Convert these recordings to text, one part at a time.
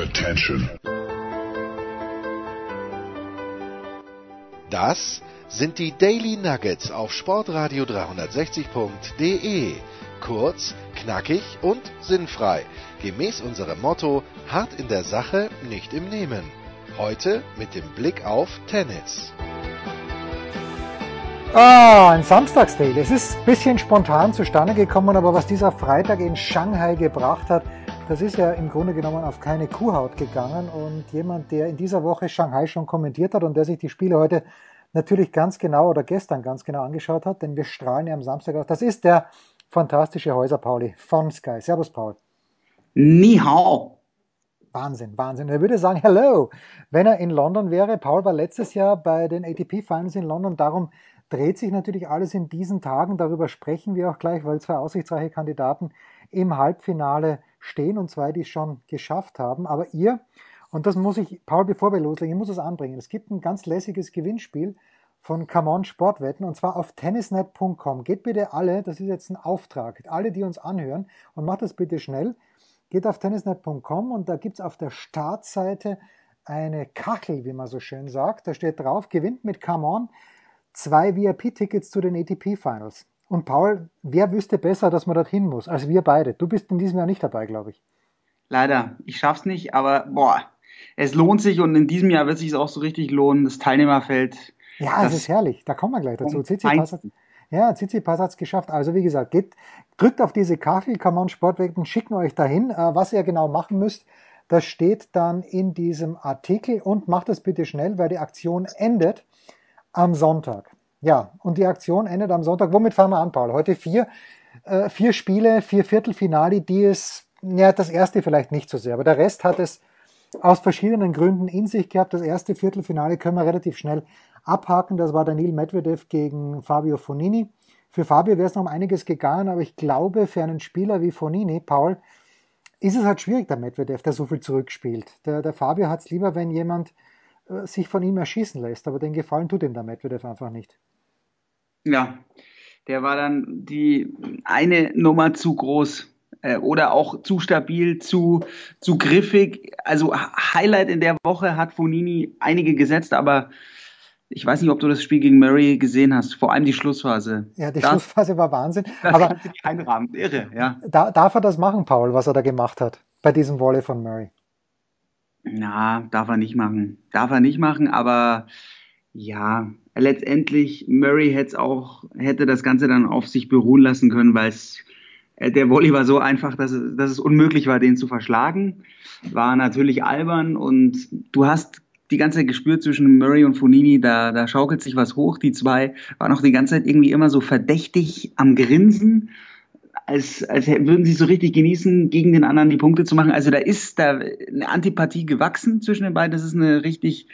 Attention. Das sind die Daily Nuggets auf Sportradio 360.de. Kurz, knackig und sinnfrei. Gemäß unserem Motto: hart in der Sache, nicht im Nehmen. Heute mit dem Blick auf Tennis. Ah, ein Samstagsdaily. Es ist ein bisschen spontan zustande gekommen, aber was dieser Freitag in Shanghai gebracht hat, das ist ja im Grunde genommen auf keine Kuhhaut gegangen. Und jemand, der in dieser Woche Shanghai schon kommentiert hat und der sich die Spiele heute natürlich ganz genau oder gestern ganz genau angeschaut hat, denn wir strahlen ja am Samstag aus, das ist der fantastische Häuser Pauli von Sky. Servus, Paul. Ni hao. Wahnsinn, Wahnsinn. Er würde sagen, hello, wenn er in London wäre. Paul war letztes Jahr bei den ATP Finals in London. Darum dreht sich natürlich alles in diesen Tagen. Darüber sprechen wir auch gleich, weil zwei aussichtsreiche Kandidaten im Halbfinale stehen und zwei, die es schon geschafft haben. Aber ihr, und das muss ich, Paul, bevor wir loslegen, ich muss es anbringen. Es gibt ein ganz lässiges Gewinnspiel von Come On Sportwetten und zwar auf tennisnet.com. Geht bitte alle, das ist jetzt ein Auftrag, alle, die uns anhören und macht das bitte schnell. Geht auf tennisnet.com und da gibt es auf der Startseite eine Kachel, wie man so schön sagt. Da steht drauf, gewinnt mit Come On zwei VIP-Tickets zu den ATP Finals. Und Paul, wer wüsste besser, dass man dorthin muss, als wir beide? Du bist in diesem Jahr nicht dabei, glaube ich. Leider, ich schaff's nicht, aber boah, es lohnt sich und in diesem Jahr wird sich es auch so richtig lohnen. Das Teilnehmerfeld. Ja, es ist herrlich. Da kommen wir gleich dazu. Tsitsipas hat, ja, Tsitsipas hat es geschafft. Also wie gesagt, geht, drückt auf diese Kachel, kann man Sportwetten schicken euch dahin. Äh, was ihr genau machen müsst, das steht dann in diesem Artikel und macht es bitte schnell, weil die Aktion endet am Sonntag. Ja, und die Aktion endet am Sonntag. Womit fahren wir an, Paul? Heute vier, äh, vier Spiele, vier Viertelfinale, die es, ja, das erste vielleicht nicht so sehr, aber der Rest hat es aus verschiedenen Gründen in sich gehabt. Das erste Viertelfinale können wir relativ schnell abhaken. Das war Daniel Medvedev gegen Fabio Fonini. Für Fabio wäre es noch um einiges gegangen, aber ich glaube, für einen Spieler wie Fonini, Paul, ist es halt schwierig, der Medvedev, der so viel zurückspielt. Der, der Fabio hat es lieber, wenn jemand äh, sich von ihm erschießen lässt. Aber den Gefallen tut ihm der Medvedev einfach nicht. Ja, der war dann die eine Nummer zu groß äh, oder auch zu stabil, zu, zu griffig. Also Highlight in der Woche hat Fonini einige gesetzt, aber ich weiß nicht, ob du das Spiel gegen Murray gesehen hast, vor allem die Schlussphase. Ja, die das, Schlussphase war Wahnsinn. aber einrahmen, irre, ja. Da, darf er das machen, Paul, was er da gemacht hat bei diesem Volley von Murray? Na, darf er nicht machen. Darf er nicht machen, aber ja, letztendlich Murray hätte auch, hätte das Ganze dann auf sich beruhen lassen können, weil es äh, der Volley war so einfach, dass es, dass es unmöglich war, den zu verschlagen. War natürlich albern und du hast die ganze Zeit gespürt zwischen Murray und Fonini, da, da schaukelt sich was hoch. Die zwei waren auch die ganze Zeit irgendwie immer so verdächtig am Grinsen als, als würden sie so richtig genießen, gegen den anderen die Punkte zu machen. Also da ist da eine Antipathie gewachsen zwischen den beiden. Das ist eine richtig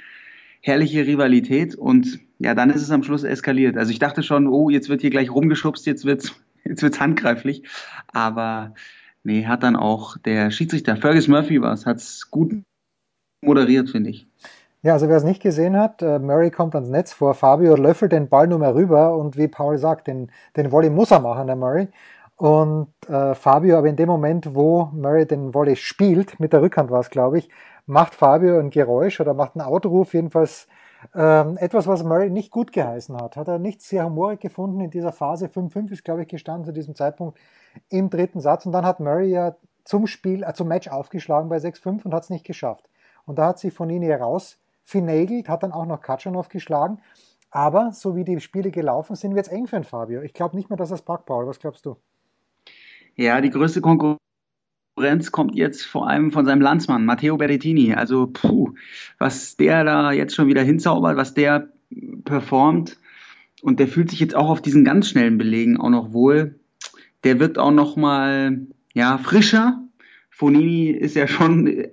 herrliche Rivalität und ja, dann ist es am Schluss eskaliert. Also ich dachte schon, oh, jetzt wird hier gleich rumgeschubst, jetzt wird's, jetzt wird's handgreiflich. Aber nee, hat dann auch der Schiedsrichter Fergus Murphy was, hat's gut moderiert, finde ich. Ja, also wer es nicht gesehen hat, äh, Murray kommt ans Netz vor, Fabio löffelt den Ball nur mehr rüber und wie Paul sagt, den, den Volley muss er machen, der Murray. Und äh, Fabio, aber in dem Moment, wo Murray den Volley spielt, mit der Rückhand war es, glaube ich, macht Fabio ein Geräusch oder macht einen Autoruf, jedenfalls ähm, etwas, was Murray nicht gut geheißen hat. Hat er nicht sehr humorig gefunden in dieser Phase. 5-5 ist, glaube ich, gestanden zu diesem Zeitpunkt im dritten Satz. Und dann hat Murray ja zum Spiel, äh, zum Match aufgeschlagen bei 6-5 und hat es nicht geschafft. Und da hat sich von ihnen raus finagelt, hat dann auch noch Katschanov geschlagen. Aber so wie die Spiele gelaufen sind, wird es eng für den Fabio. Ich glaube nicht mehr, dass er es packt, Paul. Was glaubst du? Ja, die größte Konkurrenz kommt jetzt vor allem von seinem Landsmann, Matteo Berrettini. Also, puh, was der da jetzt schon wieder hinzaubert, was der performt. Und der fühlt sich jetzt auch auf diesen ganz schnellen Belegen auch noch wohl. Der wird auch noch mal, ja, frischer. Fonini ist ja schon,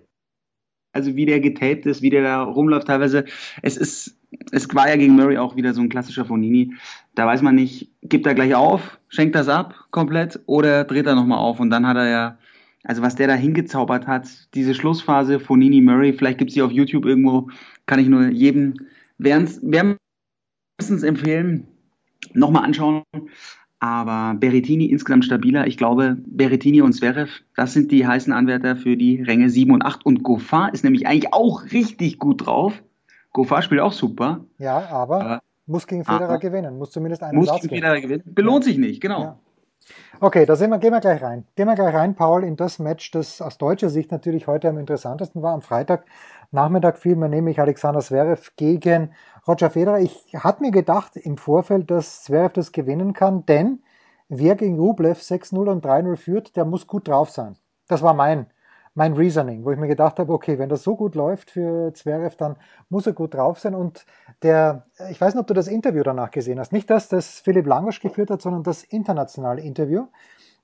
also wie der getaped ist, wie der da rumläuft teilweise. Es ist, es war ja gegen Murray auch wieder so ein klassischer Fonini. Da weiß man nicht, gibt er gleich auf, schenkt das ab komplett oder dreht er nochmal auf und dann hat er ja, also was der da hingezaubert hat, diese Schlussphase von Nini Murray, vielleicht gibt es die auf YouTube irgendwo, kann ich nur jedem wärmstens empfehlen, nochmal anschauen. Aber Berrettini insgesamt stabiler. Ich glaube, Berrettini und Zverev, das sind die heißen Anwärter für die Ränge 7 und 8. Und Goffard ist nämlich eigentlich auch richtig gut drauf. Goffard spielt auch super. Ja, aber, aber muss gegen Federer gewinnen. Muss zumindest einen muss Satz gegen Federer gewinnen. Belohnt sich nicht, genau. Ja. Okay, da wir, gehen wir gleich rein. Gehen wir gleich rein, Paul, in das Match, das aus deutscher Sicht natürlich heute am interessantesten war. Am Freitag Nachmittag fiel mir nämlich Alexander Zverev gegen Roger Federer. Ich hatte mir gedacht im Vorfeld, dass Zverev das gewinnen kann, denn wer gegen Rublev 6-0 und 3-0 führt, der muss gut drauf sein. Das war mein, mein Reasoning, wo ich mir gedacht habe, okay, wenn das so gut läuft für Zverev, dann muss er gut drauf sein. Und der, ich weiß nicht, ob du das Interview danach gesehen hast. Nicht das, das Philipp Langosch geführt hat, sondern das internationale Interview,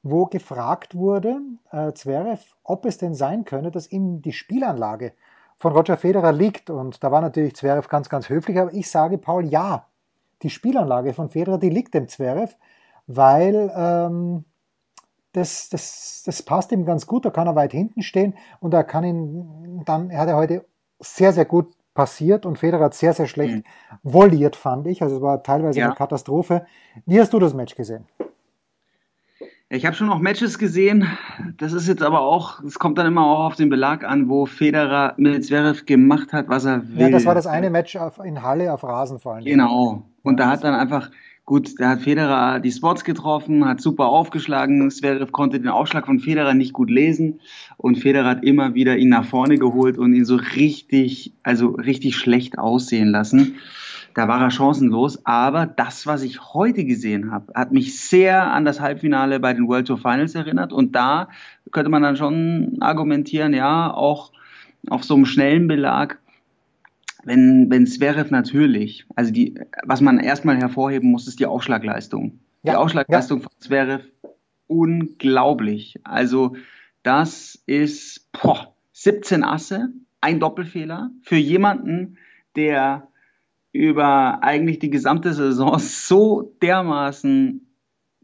wo gefragt wurde, äh, Zverev, ob es denn sein könne, dass ihm die Spielanlage von Roger Federer liegt. Und da war natürlich Zverev ganz, ganz höflich. Aber ich sage, Paul, ja, die Spielanlage von Federer, die liegt dem Zverev, weil ähm, das, das, das passt ihm ganz gut. Da kann er weit hinten stehen und er kann ihn dann, er hat er heute sehr, sehr gut passiert und Federer hat sehr, sehr schlecht mhm. voliert, fand ich. Also es war teilweise ja. eine Katastrophe. Wie hast du das Match gesehen? Ich habe schon auch Matches gesehen. Das ist jetzt aber auch, es kommt dann immer auch auf den Belag an, wo Federer mit Zverev gemacht hat, was er will. Ja, das war das eine Match auf, in Halle auf Rasen vor allem. Genau. Und da hat dann einfach, gut, da hat Federer die Spots getroffen, hat super aufgeschlagen. Zverev konnte den Aufschlag von Federer nicht gut lesen. Und Federer hat immer wieder ihn nach vorne geholt und ihn so richtig, also richtig schlecht aussehen lassen. Da war er chancenlos. Aber das, was ich heute gesehen habe, hat mich sehr an das Halbfinale bei den World Tour Finals erinnert. Und da könnte man dann schon argumentieren, ja, auch auf so einem schnellen Belag, wenn, wenn Zverev natürlich, also die, was man erstmal hervorheben muss, ist die Aufschlagleistung. Ja, die Aufschlagleistung ja. von Zverev unglaublich. Also das ist boah, 17 Asse, ein Doppelfehler für jemanden, der über eigentlich die gesamte Saison so dermaßen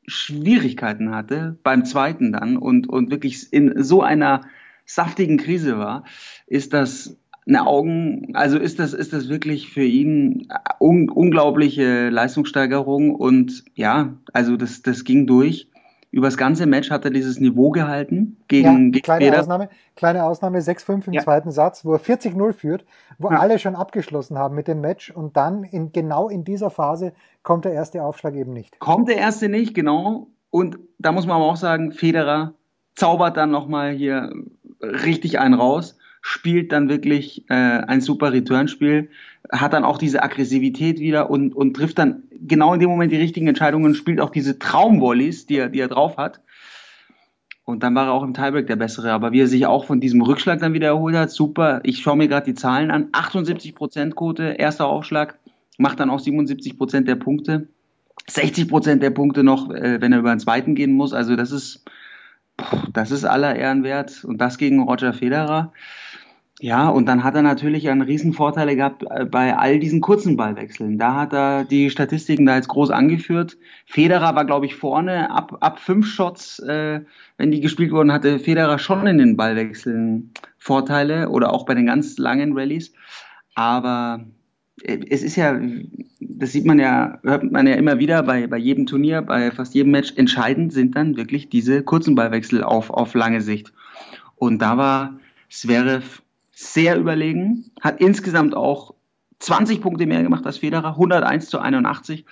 Schwierigkeiten hatte, beim zweiten dann und, und wirklich in so einer saftigen Krise war, ist das eine Augen, also ist das, ist das wirklich für ihn un, unglaubliche Leistungssteigerung und ja, also das, das ging durch über das ganze Match hat er dieses Niveau gehalten gegen, ja, gegen kleine Feder. Ausnahme, kleine Ausnahme 6-5 im ja. zweiten Satz, wo er 40-0 führt, wo ja. alle schon abgeschlossen haben mit dem Match und dann in, genau in dieser Phase kommt der erste Aufschlag eben nicht. Kommt der erste nicht, genau. Und da muss man aber auch sagen, Federer zaubert dann nochmal hier richtig einen raus, spielt dann wirklich äh, ein super Returnspiel, hat dann auch diese Aggressivität wieder und, und trifft dann genau in dem Moment die richtigen Entscheidungen, spielt auch diese Traumvolleys, die er, die er drauf hat. Und dann war er auch im Tiebreak der Bessere. Aber wie er sich auch von diesem Rückschlag dann wieder erholt hat, super. Ich schaue mir gerade die Zahlen an. 78% Quote, erster Aufschlag, macht dann auch 77% der Punkte. 60% der Punkte noch, äh, wenn er über den zweiten gehen muss. Also das ist, das ist aller Ehren wert. Und das gegen Roger Federer. Ja, und dann hat er natürlich einen riesen Vorteile gehabt äh, bei all diesen kurzen Ballwechseln. Da hat er die Statistiken da jetzt groß angeführt. Federer war, glaube ich, vorne ab, ab fünf Shots, äh, wenn die gespielt wurden, hatte Federer schon in den Ballwechseln Vorteile oder auch bei den ganz langen Rallyes. Aber äh, es ist ja, das sieht man ja, hört man ja immer wieder bei, bei jedem Turnier, bei fast jedem Match. Entscheidend sind dann wirklich diese kurzen Ballwechsel auf, auf lange Sicht. Und da war Zverev sehr überlegen, hat insgesamt auch 20 Punkte mehr gemacht als Federer, 101 zu 81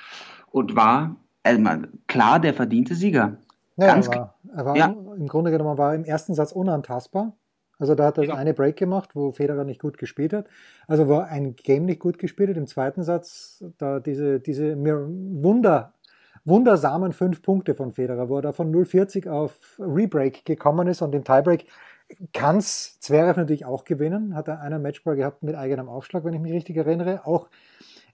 und war also klar der verdiente Sieger. Ja, Ganz er war, er war ja. im Grunde genommen war im ersten Satz unantastbar. Also da hat er ja. eine Break gemacht, wo Federer nicht gut gespielt hat. Also war ein Game nicht gut gespielt hat. Im zweiten Satz da diese, diese Wunder, wundersamen fünf Punkte von Federer, wo er da von 0,40 auf Rebreak gekommen ist und im Tiebreak kann es Zverev natürlich auch gewinnen. Hat er einen Matchball gehabt mit eigenem Aufschlag, wenn ich mich richtig erinnere. Auch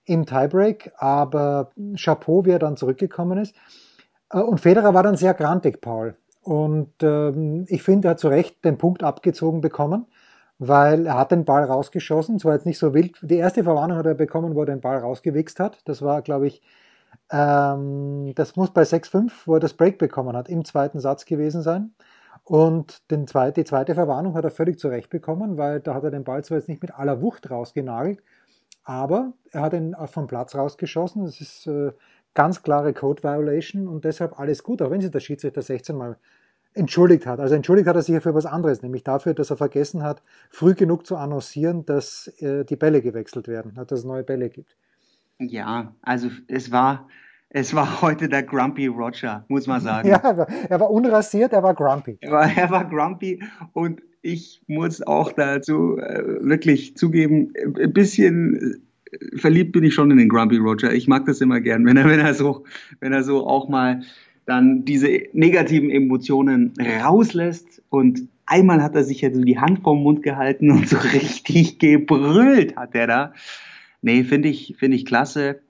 im Tiebreak. Aber Chapeau, wie er dann zurückgekommen ist. Äh, und Federer war dann sehr grantig, Paul. Und ähm, ich finde, er hat zu Recht den Punkt abgezogen bekommen, weil er hat den Ball rausgeschossen. Es war jetzt nicht so wild. Die erste Verwarnung hat er bekommen, wo er den Ball rausgewichst hat. Das war, glaube ich, ähm, das muss bei 6-5, wo er das Break bekommen hat, im zweiten Satz gewesen sein. Und den zweit, die zweite Verwarnung hat er völlig zurecht bekommen, weil da hat er den Ball zwar jetzt nicht mit aller Wucht rausgenagelt, aber er hat ihn vom Platz rausgeschossen. Es ist äh, ganz klare Code Violation und deshalb alles gut, auch wenn sich der Schiedsrichter 16 Mal entschuldigt hat. Also entschuldigt hat er sich ja für was anderes, nämlich dafür, dass er vergessen hat, früh genug zu annoncieren, dass äh, die Bälle gewechselt werden, dass es neue Bälle gibt. Ja, also es war, es war heute der Grumpy Roger, muss man sagen. Ja, er war, er unrasiert, er war grumpy. Er war, er war grumpy und ich muss auch dazu äh, wirklich zugeben, ein bisschen äh, verliebt bin ich schon in den Grumpy Roger. Ich mag das immer gern, wenn er, wenn er so, wenn er so auch mal dann diese negativen Emotionen rauslässt und einmal hat er sich ja so die Hand vorm Mund gehalten und so richtig gebrüllt hat er da. Nee, finde ich, finde ich klasse.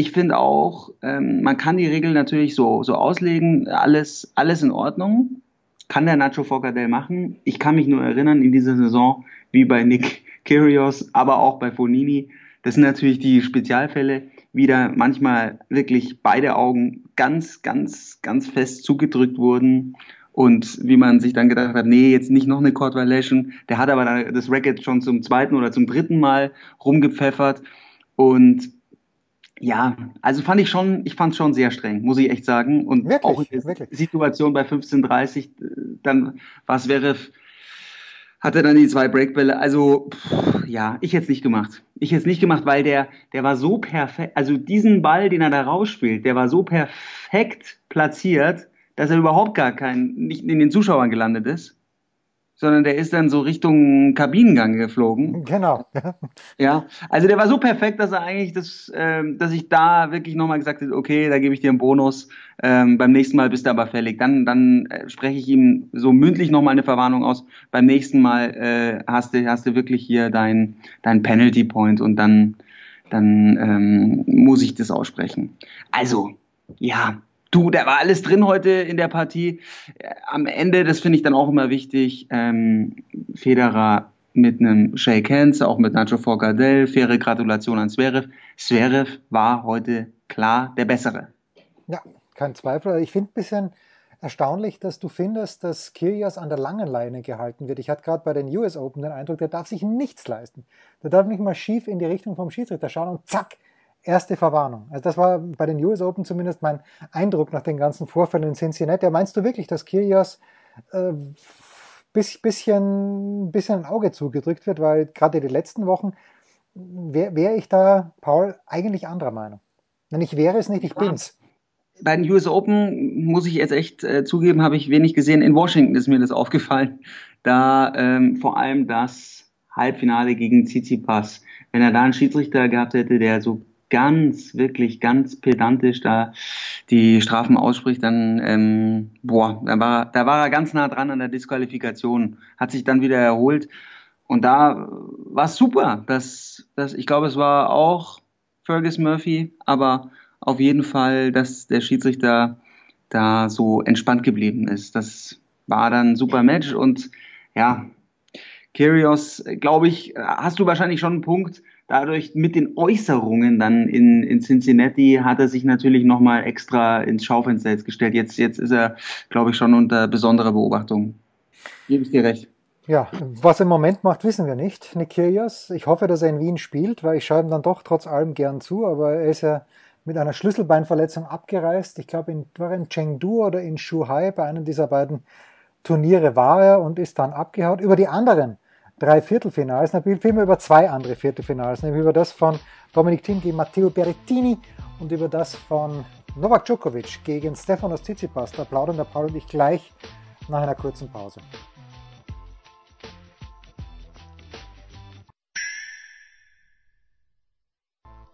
Ich finde auch, ähm, man kann die Regel natürlich so, so auslegen, alles, alles in Ordnung. Kann der Nacho Forcadell machen. Ich kann mich nur erinnern, in dieser Saison, wie bei Nick Kyrgios, aber auch bei Fonini, das sind natürlich die Spezialfälle, wieder manchmal wirklich beide Augen ganz, ganz, ganz fest zugedrückt wurden. Und wie man sich dann gedacht hat, nee, jetzt nicht noch eine Court Violation. Der hat aber das Racket schon zum zweiten oder zum dritten Mal rumgepfeffert. Und ja, also fand ich schon, ich fand es schon sehr streng, muss ich echt sagen. Und wirklich, auch in der wirklich. Situation bei 15:30, dann was wäre hatte dann die zwei Breakbälle. Also pff, ja, ich hätte es nicht gemacht. Ich hätte es nicht gemacht, weil der, der war so perfekt. Also diesen Ball, den er da rausspielt, der war so perfekt platziert, dass er überhaupt gar kein, nicht in den Zuschauern gelandet ist sondern der ist dann so Richtung Kabinengang geflogen. Genau. ja, also der war so perfekt, dass er eigentlich das, ähm, dass ich da wirklich nochmal gesagt habe, okay, da gebe ich dir einen Bonus. Ähm, beim nächsten Mal bist du aber fällig. Dann, dann äh, spreche ich ihm so mündlich nochmal eine Verwarnung aus. Beim nächsten Mal äh, hast du, hast du wirklich hier dein, dein Penalty Point und dann, dann ähm, muss ich das aussprechen. Also, ja, Du, da war alles drin heute in der Partie. Äh, am Ende, das finde ich dann auch immer wichtig, ähm, Federer mit einem Shake Hands, auch mit Nacho Forcadell, faire Gratulation an Zverev. Zverev war heute klar der Bessere. Ja, kein Zweifel. Ich finde ein bisschen erstaunlich, dass du findest, dass Kyrgios an der langen Leine gehalten wird. Ich hatte gerade bei den US Open den Eindruck, der darf sich nichts leisten. Der darf nicht mal schief in die Richtung vom Schiedsrichter schauen und zack, erste Verwarnung. Also das war bei den US Open zumindest mein Eindruck nach den ganzen Vorfällen in Cincinnati. Meinst du wirklich, dass Kyrgios äh, bisschen, bisschen ein Auge zugedrückt wird, weil gerade die letzten Wochen wäre wär ich da, Paul, eigentlich anderer Meinung. Wenn ich wäre es nicht, ich bin's. Bei den US Open muss ich jetzt echt äh, zugeben, habe ich wenig gesehen. In Washington ist mir das aufgefallen. Da ähm, vor allem das Halbfinale gegen Tsitsipas. Wenn er da einen Schiedsrichter gehabt hätte, der so ganz, wirklich ganz pedantisch da die Strafen ausspricht, dann, ähm, boah, da war, da war er ganz nah dran an der Disqualifikation, hat sich dann wieder erholt. Und da war es super. Das, das, ich glaube, es war auch Fergus Murphy, aber auf jeden Fall, dass der Schiedsrichter da so entspannt geblieben ist. Das war dann ein super Match und ja, Kyrgios, glaube ich, hast du wahrscheinlich schon einen Punkt dadurch mit den Äußerungen dann in, in Cincinnati hat er sich natürlich nochmal extra ins Schaufenster jetzt gestellt. Jetzt, jetzt ist er, glaube ich, schon unter besonderer Beobachtung. Gebe ich dir recht. Ja, was er im Moment macht, wissen wir nicht. Nick Kyrgios. Ich hoffe, dass er in Wien spielt, weil ich schaue ihm dann doch trotz allem gern zu, aber er ist ja mit einer Schlüsselbeinverletzung abgereist. Ich glaube, in, war in Chengdu oder in Shuhai, bei einem dieser beiden Turniere war er und ist dann abgehaut. Über die anderen drei Viertelfinals, natürlich vielmehr über zwei andere Viertelfinals, nämlich über das von Dominik Thiem gegen Matteo Berrettini und über das von Novak Djokovic gegen Stefanos Tsitsipas. Da plaudern der Paul und ich gleich nach einer kurzen Pause.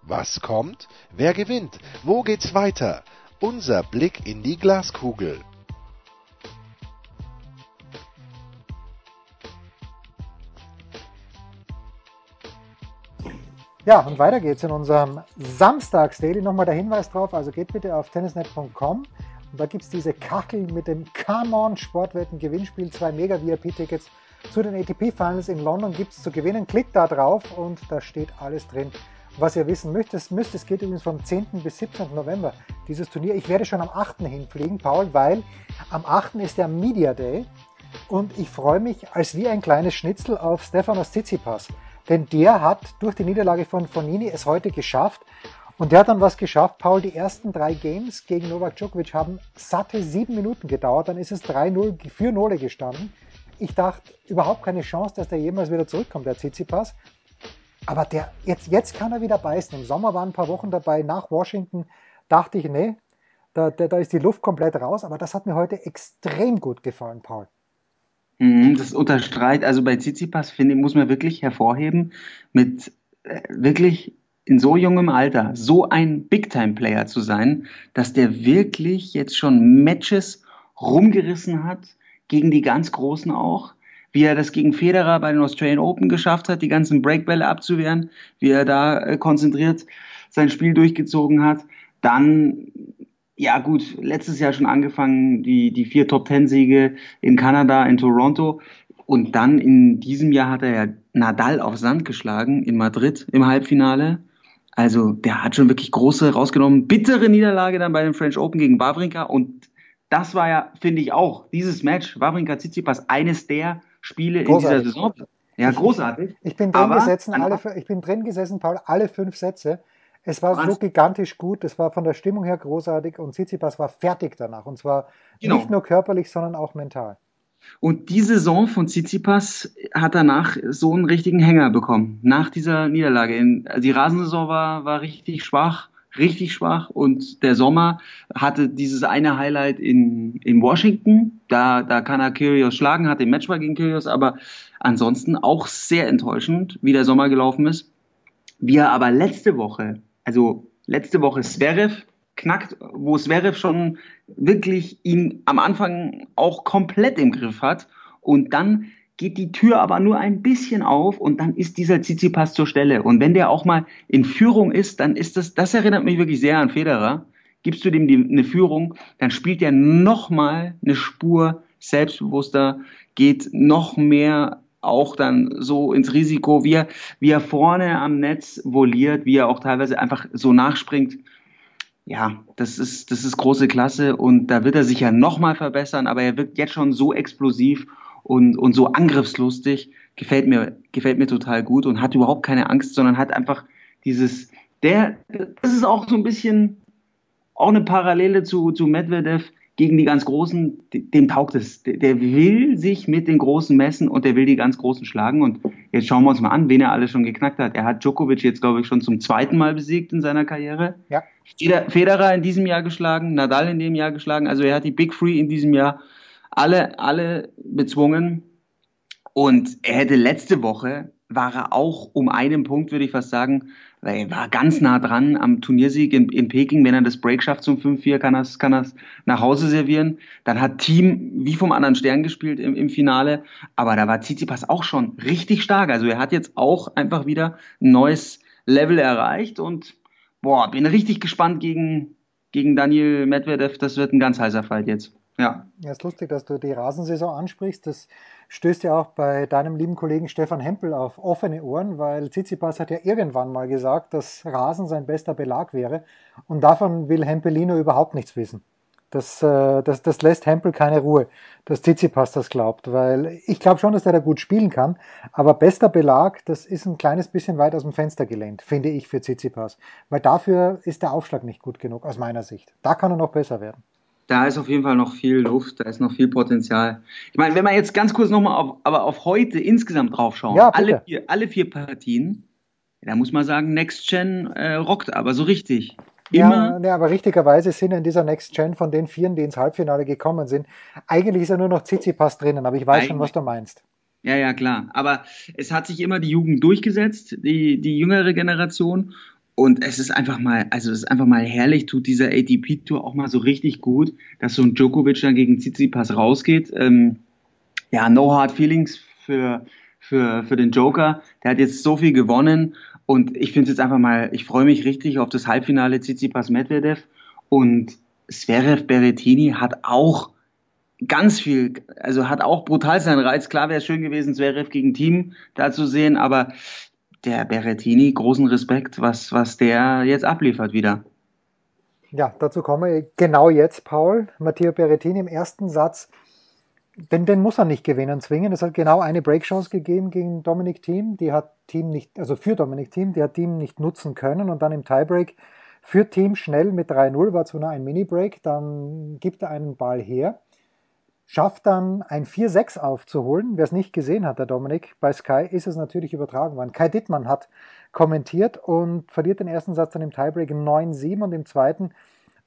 Was kommt? Wer gewinnt? Wo geht's weiter? Unser Blick in die Glaskugel. Ja, und weiter geht's in unserem Samstags-Daily. Nochmal der Hinweis drauf, also geht bitte auf tennisnet.com und da gibt's diese Kachel mit dem Come On Sportwetten Gewinnspiel, zwei mega VIP-Tickets zu den ATP Finals in London gibt's zu gewinnen. Klickt da drauf und da steht alles drin, was ihr wissen möchtet. müsst. Es geht übrigens vom 10. bis 17. November dieses Turnier. Ich werde schon am 8. hinfliegen, Paul, weil am 8. ist der Media Day und ich freue mich als wie ein kleines Schnitzel auf Stefanos Tsitsipas. Denn der hat durch die Niederlage von Fonini es heute geschafft, Und der hat dann was geschafft. Paul, die ersten drei Games gegen Novak Djokovic haben satte sieben Minuten gedauert. Dann ist es 3-0 für Nole gestanden. Ich dachte, überhaupt keine Chance, dass der jemals wieder zurückkommt, der Tsitsipas. Aber der, jetzt, jetzt kann er wieder beißen. Im Sommer waren ein paar Wochen dabei. Nach Washington dachte ich, nee, da, da, da ist die Luft komplett raus. Aber das hat mir heute extrem gut gefallen, Paul. Mhm, das unterstreicht, also bei Tsitsipas, finde ich, muss man wirklich hervorheben, mit äh, wirklich in so jungem Alter so ein Big-Time-Player zu sein, dass der wirklich jetzt schon Matches rumgerissen hat, gegen die ganz Großen auch, wie er das gegen Federer bei den Australian Open geschafft hat, die ganzen Breakbälle abzuwehren, wie er da äh, konzentriert sein Spiel durchgezogen hat. Dann, ja gut, letztes Jahr schon angefangen, die, die vier Top-Ten-Siege in Kanada, in Toronto. Und dann in diesem Jahr hat er ja Nadal auf Sand geschlagen in Madrid im Halbfinale. Also der hat schon wirklich große rausgenommen. Bittere Niederlage dann bei den French Open gegen Wawrinka und das war ja, finde ich auch, dieses Match, Wawrinka Tsitsipas, eines der Spiele großartig. in dieser Saison. Ja, großartig. Ich, ich bin drin gesessen, alle, ich bin drin gesessen, Paul, alle fünf Sätze. Es war so gigantisch gut, es war von der Stimmung her großartig und Tsitsipas war fertig danach. Und zwar genau. nicht nur körperlich, sondern auch mental. Und die Saison von Tsitsipas hat danach so einen richtigen Hänger bekommen. Nach dieser Niederlage. die Rasensaison war, war richtig schwach, richtig schwach. Und der Sommer hatte dieses eine Highlight in, in Washington. Da, da kann er Kyrgios schlagen, hat den Matchball gegen Kyrgios, aber ansonsten auch sehr enttäuschend, wie der Sommer gelaufen ist. Wie er aber letzte Woche, also letzte Woche Zverev knackt, wo Zverev schon wirklich ihn am Anfang auch komplett im Griff hat und dann geht die Tür aber nur ein bisschen auf und dann ist dieser Tsitsipas zur Stelle. Und wenn der auch mal in Führung ist, dann ist das, das erinnert mich wirklich sehr an Federer. Gibst du dem die, eine Führung, dann spielt er noch mal eine Spur selbstbewusster, geht noch mehr auch dann so ins Risiko, wie er, wie er vorne am Netz voliert, wie er auch teilweise einfach so nachspringt. Ja, das ist, das ist große Klasse und da wird er sich ja nochmal verbessern, aber er wirkt jetzt schon so explosiv und, und so angriffslustig, gefällt mir, gefällt mir total gut und hat überhaupt keine Angst, sondern hat einfach dieses, der, das ist auch so ein bisschen auch eine Parallele zu, zu Medvedev, gegen die ganz Großen, dem taugt es. Der, will sich mit den Großen messen und der will die ganz Großen schlagen. Und jetzt schauen wir uns mal an, wen er alles schon geknackt hat. Er hat Djokovic jetzt, glaube ich, schon zum zweiten Mal besiegt in seiner Karriere. Ja. Federer in diesem Jahr geschlagen, Nadal in dem Jahr geschlagen. Also er hat die Big Free in diesem Jahr alle, alle bezwungen. Und er hätte letzte Woche, war er auch um einen Punkt, würde ich fast sagen, weil er war ganz nah dran am Turniersieg in, in Peking. Wenn er das Break schafft zum 5-4, kann er es kann nach Hause servieren. Dann hat Team wie vom anderen Stern gespielt im, im Finale. Aber da war Tsitsipas auch schon richtig stark. Also er hat jetzt auch einfach wieder ein neues Level erreicht und boah, bin richtig gespannt gegen, gegen Daniel Medvedev. Das wird ein ganz heißer Fight jetzt. Ja. Ja, ist lustig, dass du die Rasensaison ansprichst. Das stößt ja auch bei deinem lieben Kollegen Stefan Hempel auf offene Ohren, weil Tsitsipas hat ja irgendwann mal gesagt, dass Rasen sein bester Belag wäre. Und davon will Hempelino überhaupt nichts wissen. Das, äh, das, das lässt Hempel keine Ruhe, dass Tsitsipas das glaubt, weil ich glaube schon, dass der da gut spielen kann, aber bester Belag, das ist ein kleines bisschen weit aus dem Fenster gelehnt, finde ich für Tsitsipas, weil dafür ist der Aufschlag nicht gut genug aus meiner Sicht. Da kann er noch besser werden da ist auf jeden Fall noch viel Luft, da ist noch viel Potenzial. Ich meine, wenn wir jetzt ganz kurz nochmal auf, aber auf heute insgesamt draufschauen, ja, alle, vier, alle vier Partien, da muss man sagen, Next Gen äh, rockt aber so richtig. Immer. Ja, ne, aber richtigerweise sind in dieser Next Gen von den Vieren, die ins Halbfinale gekommen sind, eigentlich ist ja nur noch Tsitsipas drinnen, aber ich weiß eigentlich. schon, was du meinst. Ja, ja, klar. Aber es hat sich immer die Jugend durchgesetzt, die, die jüngere Generation. Und es ist einfach mal, also es ist einfach mal herrlich, tut dieser ATP-Tour auch mal so richtig gut, dass so ein Djokovic dann gegen Tsitsipas rausgeht. Ähm, ja, no hard feelings für, für, für den Joker. Der hat jetzt so viel gewonnen und ich finde es jetzt einfach mal, ich freue mich richtig auf das Halbfinale Tsitsipas Medvedev und Sverev Berrettini hat auch ganz viel, also hat auch brutal seinen Reiz. Klar wäre es schön gewesen, Zverev gegen Team da zu sehen, aber der Berrettini, großen Respekt, was, was der jetzt abliefert wieder. Ja, dazu komme ich genau jetzt, Paul. Matteo Berrettini im ersten Satz, den, den muss er nicht gewinnen zwingen. Es hat genau eine Breakchance gegeben gegen Dominik Thiem. Die hat Team nicht, also für Dominik Thiem, die hat Team nicht nutzen können und dann im Tiebreak führt Team schnell mit 3-0, war zwar nur ein Mini-Break, dann gibt er einen Ball her, schafft dann ein 4-6 aufzuholen. Wer es nicht gesehen hat, der Dominik, bei Sky ist es natürlich übertragen worden. Kai Dittmann hat kommentiert und verliert den ersten Satz dann im Tiebreak 9-7 und im zweiten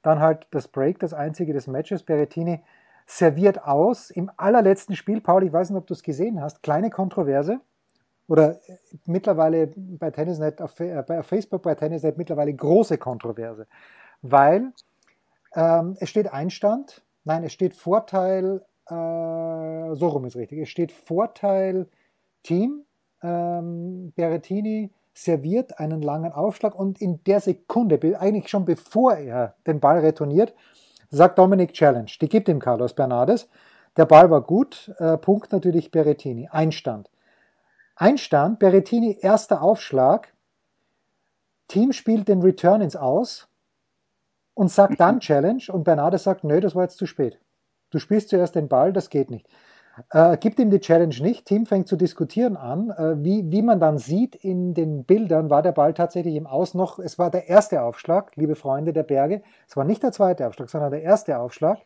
dann halt das Break, das einzige des Matches. Berettini serviert aus. Im allerletzten Spiel, Paul, ich weiß nicht, ob du es gesehen hast, kleine Kontroverse. Oder äh, mittlerweile bei Tennisnet, auf, äh, bei Facebook bei Tennisnet mittlerweile große Kontroverse. Weil ähm, es steht Einstand, nein, es steht Vorteil, so rum ist richtig, es steht Vorteil Team, ähm, Berettini serviert einen langen Aufschlag und in der Sekunde, eigentlich schon bevor er den Ball retourniert, sagt Dominik Challenge. Die gibt ihm Carlos Bernardes. Der Ball war gut, äh, Punkt natürlich Berettini. Einstand. Einstand, Berettini erster Aufschlag. Team spielt den Return ins Aus und sagt dann Challenge und Bernardes sagt, nö, das war jetzt zu spät. Du spielst zuerst den Ball, das geht nicht. Äh, gibt ihm die Challenge nicht. Team fängt zu diskutieren an. Äh, wie, wie man dann sieht in den Bildern, war der Ball tatsächlich im Aus noch. Es war der erste Aufschlag, liebe Freunde der Berge. Es war nicht der zweite Aufschlag, sondern der erste Aufschlag.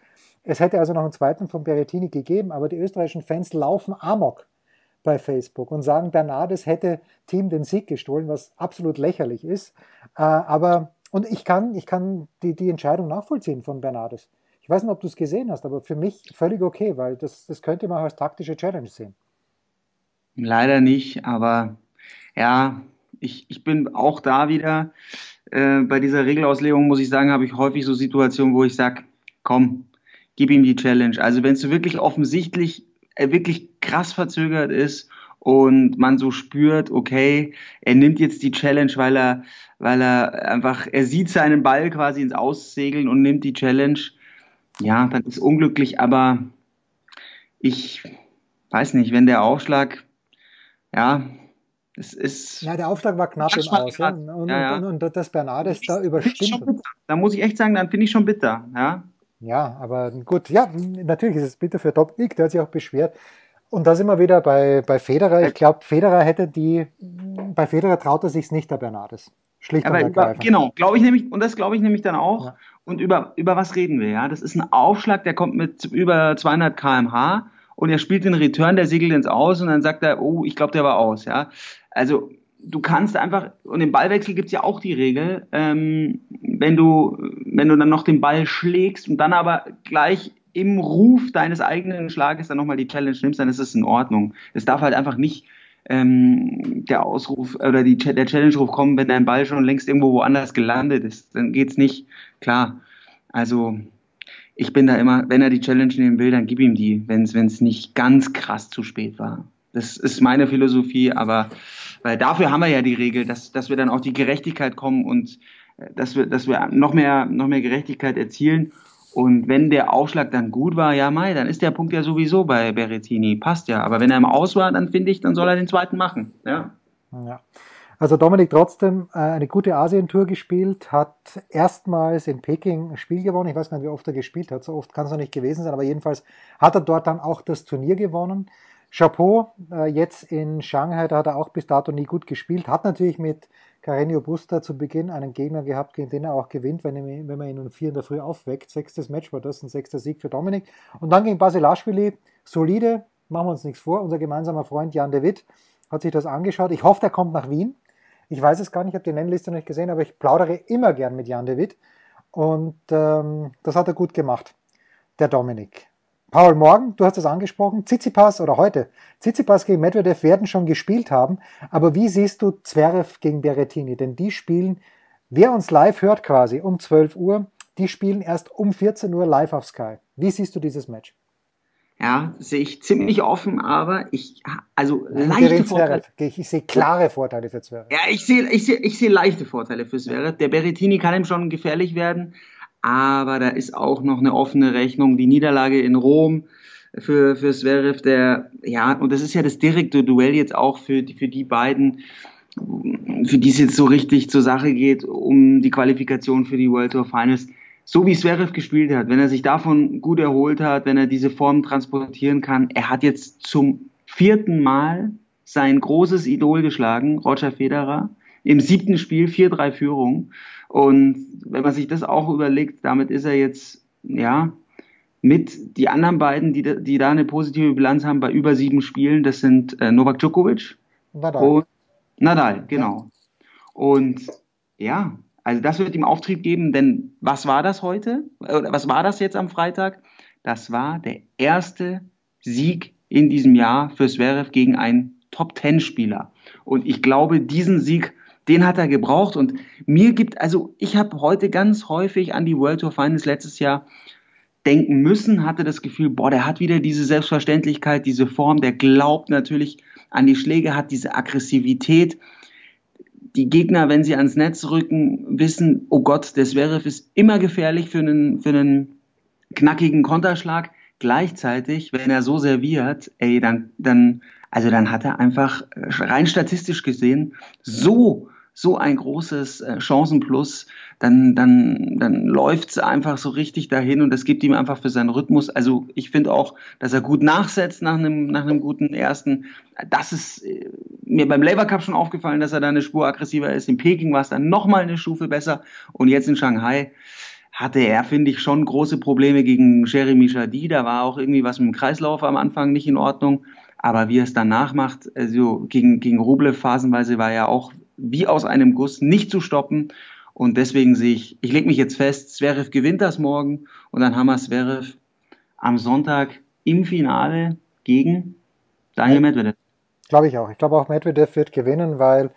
Es hätte also noch einen zweiten von Berettini gegeben, aber die österreichischen Fans laufen amok bei Facebook und sagen, Bernardes hätte Team den Sieg gestohlen, was absolut lächerlich ist. Äh, aber, und ich kann, ich kann die, die Entscheidung nachvollziehen von Bernardes. Ich weiß nicht, ob du es gesehen hast, aber für mich völlig okay, weil das, das könnte man als taktische Challenge sehen. Leider nicht, aber ja, ich, ich bin auch da wieder. Äh, bei dieser Regelauslegung, muss ich sagen, habe ich häufig so Situationen, wo ich sage, komm, gib ihm die Challenge. Also wenn es wirklich offensichtlich, äh, wirklich krass verzögert ist und man so spürt, okay, er nimmt jetzt die Challenge, weil er, weil er einfach, er sieht seinen Ball quasi ins Aussegeln und nimmt die Challenge, ja, dann ist unglücklich, aber ich weiß nicht, wenn der Aufschlag, ja, es ist. Ja, der Aufschlag war knapp im Aus. Ja? Und, ja, ja. Und, und, das Bernardes da überstimmt. Da muss ich echt sagen, dann finde ich schon bitter, ja. Ja, aber gut, ja, natürlich ist es bitter für Top Dominik, der hat sich auch beschwert. Und da sind wir wieder bei, bei Federer. Ich glaube, Federer hätte die, bei Federer traut er sich nicht, der Bernardes. Schlicht aber über, Genau, glaube ich nämlich, und das glaube ich nämlich dann auch. Ja. Und über, über was reden wir, ja? Das ist ein Aufschlag, der kommt mit über 200 kmh und er spielt den Return, der segelt ins Aus und dann sagt er, oh, ich glaube, der war aus, ja? Also, du kannst einfach, und im Ballwechsel gibt's ja auch die Regel, ähm, wenn du, wenn du dann noch den Ball schlägst und dann aber gleich im Ruf deines eigenen Schlages dann nochmal die Challenge nimmst, dann ist es in Ordnung. Es darf halt einfach nicht ähm, der Ausruf oder die, der Challenge-Ruf kommen, wenn dein Ball schon längst irgendwo woanders gelandet ist. Dann geht's nicht. Klar. Also ich bin da immer, wenn er die Challenge nehmen will, dann gib ihm die, wenn es nicht ganz krass zu spät war. Das ist meine Philosophie, aber weil dafür haben wir ja die Regel, dass, dass wir dann auch die Gerechtigkeit kommen und äh, dass wir, dass wir noch mehr, noch mehr Gerechtigkeit erzielen. Und wenn der Aufschlag dann gut war, ja, Mai, dann ist der Punkt ja sowieso bei Berrettini. Passt ja. Aber wenn er im Aus war, dann finde ich, dann soll er den zweiten machen. Ja. ja. Also Dominik trotzdem äh, eine gute Asientour gespielt, hat erstmals in Peking ein Spiel gewonnen. Ich weiß gar nicht, wie oft er gespielt hat. So oft kann es noch nicht gewesen sein, aber jedenfalls hat er dort dann auch das Turnier gewonnen. Chapeau, äh, jetzt in Shanghai, da hat er auch bis dato nie gut gespielt, hat natürlich mit Carreño Busta zu Beginn einen Gegner gehabt, gegen den er auch gewinnt, wenn, er, wenn man ihn um vier in der Früh aufweckt. Sechstes Match war das, ein sechster Sieg für Dominik. Und dann gegen Basilashvili, solide, machen wir uns nichts vor. Unser gemeinsamer Freund Jan de Witt hat sich das angeschaut. Ich hoffe, der kommt nach Wien. Ich weiß es gar nicht, ich habe die Nennliste noch nicht gesehen, aber ich plaudere immer gern mit Jan de Witt. Und ähm, das hat er gut gemacht, der Dominik. Paul, morgen, du hast es angesprochen, Tsitsipas oder heute, Tsitsipas gegen Medvedev werden schon gespielt haben, aber wie siehst du Zverev gegen Berrettini? Denn die spielen, wer uns live hört quasi um 12 Uhr, die spielen erst um 14 Uhr live auf Sky. Wie siehst du dieses Match? Ja, sehe ich ziemlich offen, aber ich, also leichte Vorteile. Ich, ich sehe klare Vorteile für Zverev. Ja, ich sehe, ich sehe, ich sehe leichte Vorteile für Zverev. Der Berrettini kann ihm schon gefährlich werden, aber da ist auch noch eine offene Rechnung. Die Niederlage in Rom für, für Zverev, der, ja, und das ist ja das direkte Duell jetzt auch für, die, für die beiden, für die es jetzt so richtig zur Sache geht, um die Qualifikation für die World Tour Finals. So wie Zverev gespielt hat, wenn er sich davon gut erholt hat, wenn er diese Form transportieren kann, er hat jetzt zum vierten Mal sein großes Idol geschlagen, Roger Federer im siebten Spiel 4-3 Führung. Und wenn man sich das auch überlegt, damit ist er jetzt, ja, mit die anderen beiden, die, die da eine positive Bilanz haben bei über sieben Spielen, das sind äh, Novak Djokovic Nadal. und Nadal, genau. Und ja, also das wird ihm Auftrieb geben, denn was war das heute? Oder was war das jetzt am Freitag? Das war der erste Sieg in diesem Jahr für Zverev gegen einen Top-Ten-Spieler. Und ich glaube, diesen Sieg, den hat er gebraucht. Und mir gibt, also ich habe heute ganz häufig an die World Tour Finals letztes Jahr denken müssen, hatte das Gefühl, boah, der hat wieder diese Selbstverständlichkeit, diese Form, der glaubt natürlich an die Schläge, hat diese Aggressivität. Die Gegner, wenn sie ans Netz rücken, wissen, oh Gott, der Zverev ist immer gefährlich für einen, für einen knackigen Konterschlag. Gleichzeitig, wenn er so serviert, ey, dann, dann, also dann hat er einfach rein statistisch gesehen so so ein großes äh, Chancenplus, dann, dann, dann läuft's einfach so richtig dahin und das gibt ihm einfach für seinen Rhythmus. Also ich finde auch, dass er gut nachsetzt nach einem, nach einem guten ersten. Das ist äh, mir beim Labour Cup schon aufgefallen, dass er da eine Spur aggressiver ist. In Peking war es dann nochmal eine Stufe besser und jetzt in Shanghai hatte er, finde ich, schon große Probleme gegen Jeremy Jady. Da war auch irgendwie was mit dem Kreislauf am Anfang nicht in Ordnung. Aber wie er es danach macht, also gegen, gegen Rublev phasenweise war er auch wie aus einem Guss nicht zu stoppen. Und deswegen sehe ich, ich lege mich jetzt fest, Zverev gewinnt das morgen und dann haben wir Zverev am Sonntag im Finale gegen Daniel Medvedev. Glaube ich auch. Ich glaube auch Medvedev wird gewinnen, weil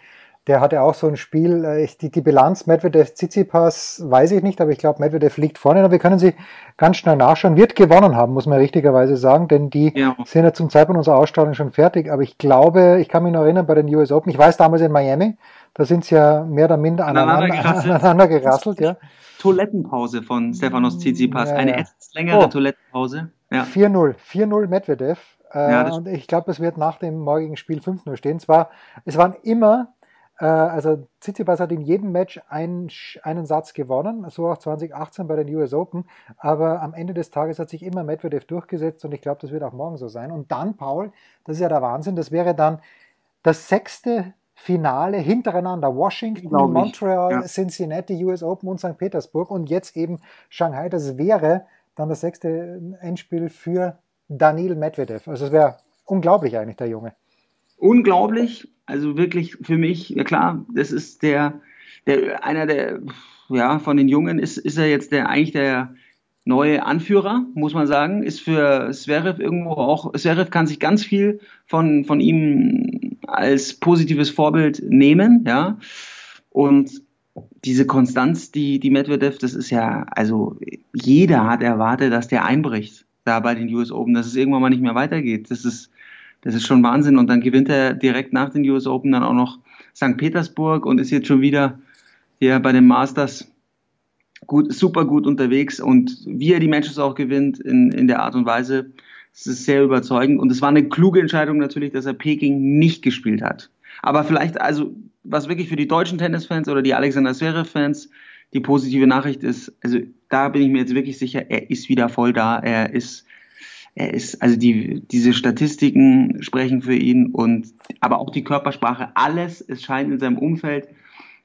der hatte auch so ein Spiel, äh, die, die Bilanz Medvedev-Tsitsipas weiß ich nicht, aber ich glaube Medvedev liegt vorne, aber wir können sie ganz schnell nachschauen. Wird gewonnen haben, muss man richtigerweise sagen, denn die ja. sind ja zum Zeitpunkt unserer Ausstrahlung schon fertig, aber ich glaube, ich kann mich noch erinnern bei den US Open, ich weiß damals in Miami, da sind sie ja mehr oder minder aneinander, gerasselt, aneinander gerasselt ja. Toilettenpause von Stefanos Tsitsipas, ja, eine ja. etwas längere oh. Toilettenpause. Ja. 4-0, 4-0 Medvedev. Äh, ja, und ich glaube, das wird nach dem morgigen Spiel 5-0 stehen. Zwar, es waren immer äh, also Tsitsipas hat in jedem Match einen, einen Satz gewonnen, so auch 2018 bei den US Open, aber am Ende des Tages hat sich immer Medvedev durchgesetzt und ich glaube, das wird auch morgen so sein. Und dann, Paul, das ist ja der Wahnsinn, das wäre dann das sechste Finale hintereinander. Washington, Montreal, ja. Cincinnati, US Open und St. Petersburg und jetzt eben Shanghai. Das wäre dann das sechste Endspiel für Daniil Medvedev. Also es wäre unglaublich eigentlich, der Junge. Unglaublich also wirklich für mich, ja klar, das ist der, der einer der, ja, von den Jungen ist, ist er jetzt der eigentlich der neue Anführer, muss man sagen, ist für Zverev irgendwo auch, Zverev kann sich ganz viel von, von ihm als positives Vorbild nehmen, ja. Und diese Konstanz, die, die Medvedev, das ist ja, also jeder hat erwartet, dass der einbricht da bei den US Open, dass es irgendwann mal nicht mehr weitergeht. Das ist, das ist schon Wahnsinn. Und dann gewinnt er direkt nach den US Open dann auch noch St. Petersburg und ist jetzt schon wieder hier bei den Masters gut, super gut unterwegs. Und wie er die Matches auch gewinnt in, in der Art und Weise, das ist sehr überzeugend. Und es war eine kluge Entscheidung natürlich, dass er Peking nicht gespielt hat. Aber vielleicht, also, was wirklich für die deutschen Tennisfans oder die Alexander Zverev-Fans die positive Nachricht ist, also da bin ich mir jetzt wirklich sicher, er ist wieder voll da. Er ist er ist, also die, diese Statistiken sprechen für ihn und aber auch die Körpersprache, alles, es scheint in seinem Umfeld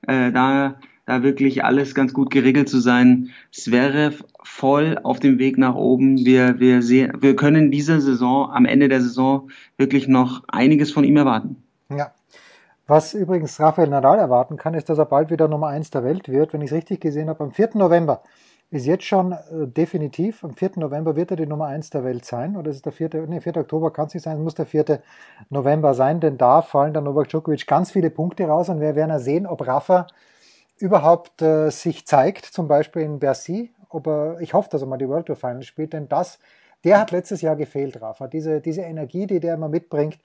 äh, da, da wirklich alles ganz gut geregelt zu sein. Zverev voll auf dem Weg nach oben. Wir, wir sehen, wir können diese Saison, am Ende der Saison, wirklich noch einiges von ihm erwarten. Ja. Was übrigens Rafael Nadal erwarten kann, ist, dass er bald wieder Nummer eins der Welt wird. Wenn ich es richtig gesehen habe, am 4. November ist jetzt schon äh, definitiv. Am 4. November wird er die Nummer 1 der Welt sein. Oder ist es der 4. Nee, 4. Oktober kann es nicht sein, es muss der 4. November sein, denn da fallen dann Novak Djokovic ganz viele Punkte raus und wir werden ja sehen, ob Rafa überhaupt äh, sich zeigt, zum Beispiel in Bercy. Ob er, ich hoffe, dass er mal die World Tour Finals spielt, denn das, der hat letztes Jahr gefehlt, Rafa. Diese, diese Energie, die der immer mitbringt,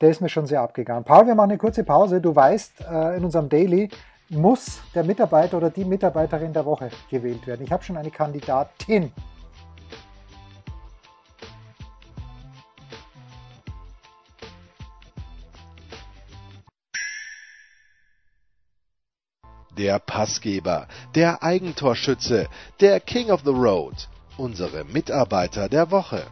der ist mir schon sehr abgegangen. Paul, wir machen eine kurze Pause. Du weißt, äh, in unserem Daily muss der Mitarbeiter oder die Mitarbeiterin der Woche gewählt werden. Ich habe schon eine Kandidatin. Der Passgeber, der Eigentorschütze, der King of the Road, unsere Mitarbeiter der Woche.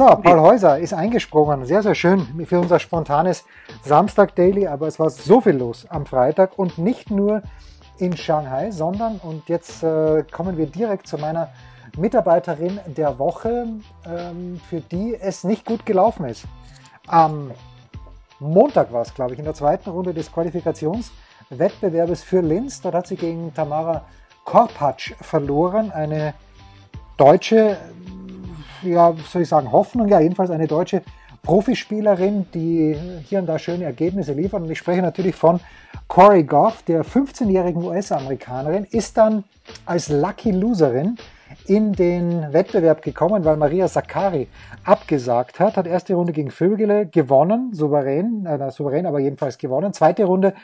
So, Paul Häuser ist eingesprungen. Sehr, sehr schön für unser spontanes Samstag-Daily. Aber es war so viel los am Freitag und nicht nur in Shanghai, sondern, und jetzt äh, kommen wir direkt zu meiner Mitarbeiterin der Woche, ähm, für die es nicht gut gelaufen ist. Am Montag war es, glaube ich, in der zweiten Runde des Qualifikationswettbewerbes für Linz. Dort hat sie gegen Tamara Korpatsch verloren, eine deutsche, ja, soll ich sagen, Hoffnung, ja, jedenfalls eine deutsche Profispielerin, die hier und da schöne Ergebnisse liefert. Und ich spreche natürlich von Corey Goff, der 15-jährigen US-Amerikanerin, ist dann als Lucky Loserin in den Wettbewerb gekommen, weil Maria Sakkari abgesagt hat, hat erste Runde gegen Vögele gewonnen, souverän, äh, souverän, aber jedenfalls gewonnen. Zweite Runde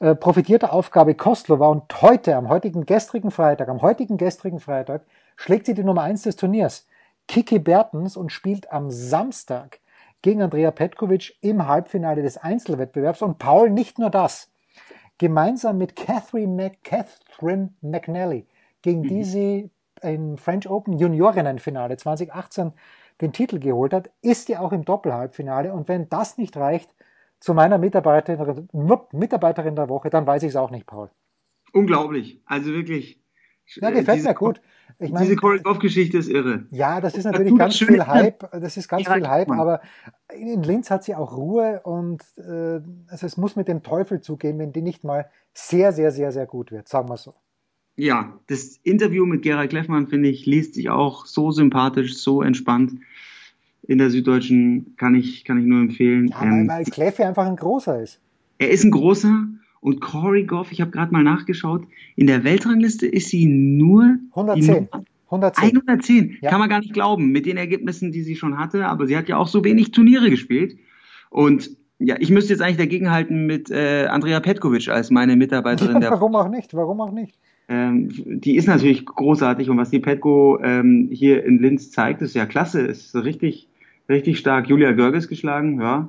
äh, profitierte Aufgabe Kostlova und heute, am heutigen gestrigen Freitag, am heutigen gestrigen Freitag, schlägt sie die Nummer 1 des Turniers, Kiki Bertens, und spielt am Samstag gegen Andrea Petkovic im Halbfinale des Einzelwettbewerbs. Und Paul nicht nur das. Gemeinsam mit Catherine, Mac Catherine McNally, gegen mhm. die sie im French Open Juniorinnenfinale 2018 den Titel geholt hat, ist ja auch im Doppelhalbfinale. Und wenn das nicht reicht zu meiner Mitarbeiterin, Mitarbeiterin der Woche, dann weiß ich es auch nicht, Paul. Unglaublich. Also wirklich. Ja, gefällt diese, mir gut. Ich meine, diese Corey Goff-Geschichte ist irre. Ja, das ist natürlich ganz viel Hype. Das ist ganz ja, viel Hype, aber in Linz hat sie auch Ruhe und äh, also es muss mit dem Teufel zugehen, wenn die nicht mal sehr, sehr, sehr, sehr gut wird, sagen wir so. Ja, das Interview mit Gerald Kleffmann, finde ich, liest sich auch so sympathisch, so entspannt. In der Süddeutschen kann ich, kann ich nur empfehlen. Ja, weil, ähm, weil Kleffe einfach ein großer ist. Er ist ein großer und Corey Goff, ich habe gerade mal nachgeschaut, in der Weltrangliste ist sie nur 110. 110. 110. Ja. Kann man gar nicht glauben, mit den Ergebnissen, die sie schon hatte. Aber sie hat ja auch so wenig Turniere gespielt. Und ja, ich müsste jetzt eigentlich dagegenhalten mit äh, Andrea Petkovic als meine Mitarbeiterin. Ja, warum auch nicht? Warum auch nicht? Ähm, die ist natürlich großartig und was die Petko ähm, hier in Linz zeigt, ist ja klasse, ist richtig, richtig stark. Julia Görges geschlagen, ja.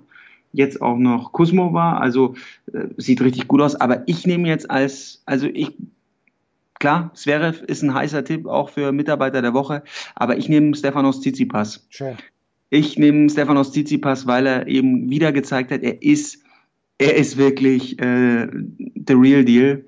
Jetzt auch noch Kusmova, also äh, sieht richtig gut aus. Aber ich nehme jetzt als, also ich, klar, Zverev ist ein heißer Tipp auch für Mitarbeiter der Woche, aber ich nehme Stefanos Tsitsipas. Schön. Ich nehme Stefanos Tsitsipas, weil er eben wieder gezeigt hat, er ist, er ist wirklich äh, the real deal.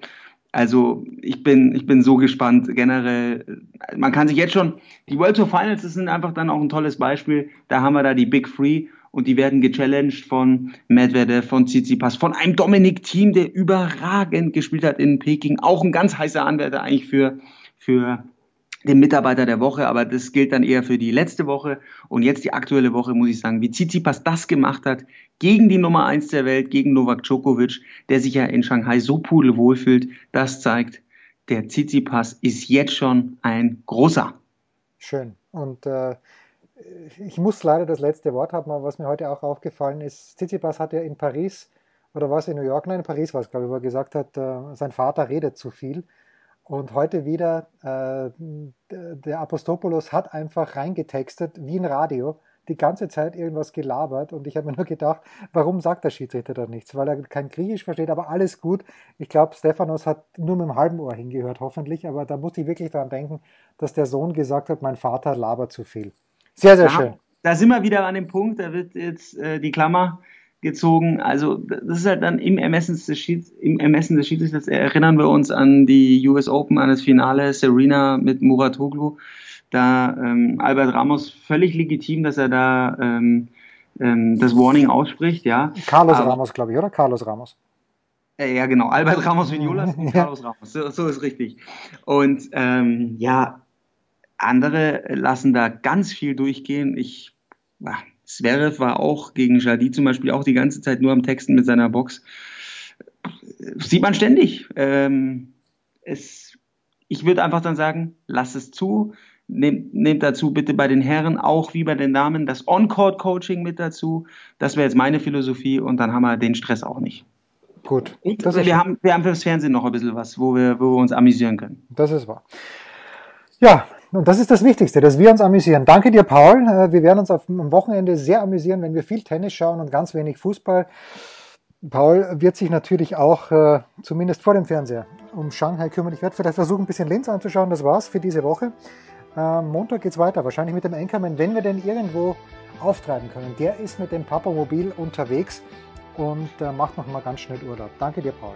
Also ich bin, ich bin so gespannt generell. Man kann sich jetzt schon, die World Tour Finals sind einfach dann auch ein tolles Beispiel. Da haben wir da die Big Three und die werden gechallenged von Medvedev, von Tsitsipas, von einem Dominik Team, der überragend gespielt hat in Peking. Auch ein ganz heißer Anwärter eigentlich für, für den Mitarbeiter der Woche, aber das gilt dann eher für die letzte Woche und jetzt die aktuelle Woche, muss ich sagen, wie Tsitsipas das gemacht hat gegen die Nummer eins der Welt, gegen Novak Djokovic, der sich ja in Shanghai so pudelwohl fühlt, das zeigt, der Tsitsipas ist jetzt schon ein großer. Schön. Und äh, ich muss leider das letzte Wort haben, aber was mir heute auch aufgefallen ist, Tsitsipas hat ja in Paris, oder was in New York, nein, in Paris war es, glaube ich, wo er gesagt hat, äh, sein Vater redet zu viel. Und heute wieder, äh, der Apostopoulos hat einfach reingetextet, wie ein Radio, die ganze Zeit irgendwas gelabert. Und ich habe mir nur gedacht, warum sagt der Schiedsrichter da nichts? Weil er kein Griechisch versteht, aber alles gut. Ich glaube, Stephanos hat nur mit dem halben Ohr hingehört, hoffentlich. Aber da musste ich wirklich daran denken, dass der Sohn gesagt hat, mein Vater labert zu viel. Sehr, sehr ja, schön. Da sind wir wieder an dem Punkt, da wird jetzt äh, die Klammer gezogen. Also das ist halt dann im Ermessen des, Schieds, im Ermessen des Schiedsrichters erinnern wir uns an die US Open, an das Finale Serena mit Muratoglu. Da ähm, Albert Ramos völlig legitim, dass er da ähm, ähm, das Warning ausspricht, ja. Carlos Aber, Ramos, glaube ich, oder? Carlos Ramos. Äh, ja, genau. Albert Ramos Vignolas und. Carlos Ramos. So, so ist richtig. Und ähm, ja, andere lassen da ganz viel durchgehen. Ich, Zverev war auch gegen Jadi zum Beispiel auch die ganze Zeit nur am Texten mit seiner Box. Sieht man ständig. Ähm, es, ich würde einfach dann sagen, lass es zu. Nehmt, nehmt dazu bitte bei den Herren auch wie bei den Damen das On-Court-Coaching mit dazu. Das wäre jetzt meine Philosophie und dann haben wir den Stress auch nicht. Gut. Und wir, haben, wir haben fürs Fernsehen noch ein bisschen was, wo wir, wo wir uns amüsieren können. Das ist wahr. Ja, und das ist das Wichtigste, dass wir uns amüsieren. Danke dir, Paul. Äh, wir werden uns am Wochenende sehr amüsieren, wenn wir viel Tennis schauen und ganz wenig Fußball. Paul wird sich natürlich auch, äh, zumindest vor dem Fernseher, um Shanghai kümmern. Ich werde vielleicht versuchen, ein bisschen Linz anzuschauen. Das war's für diese Woche. Äh, Montag geht's weiter, wahrscheinlich mit dem Anchorman, wenn wir denn irgendwo auftreiben können. Der ist mit dem Papamobil unterwegs und macht noch mal ganz schnell Urlaub. Danke dir, Paul.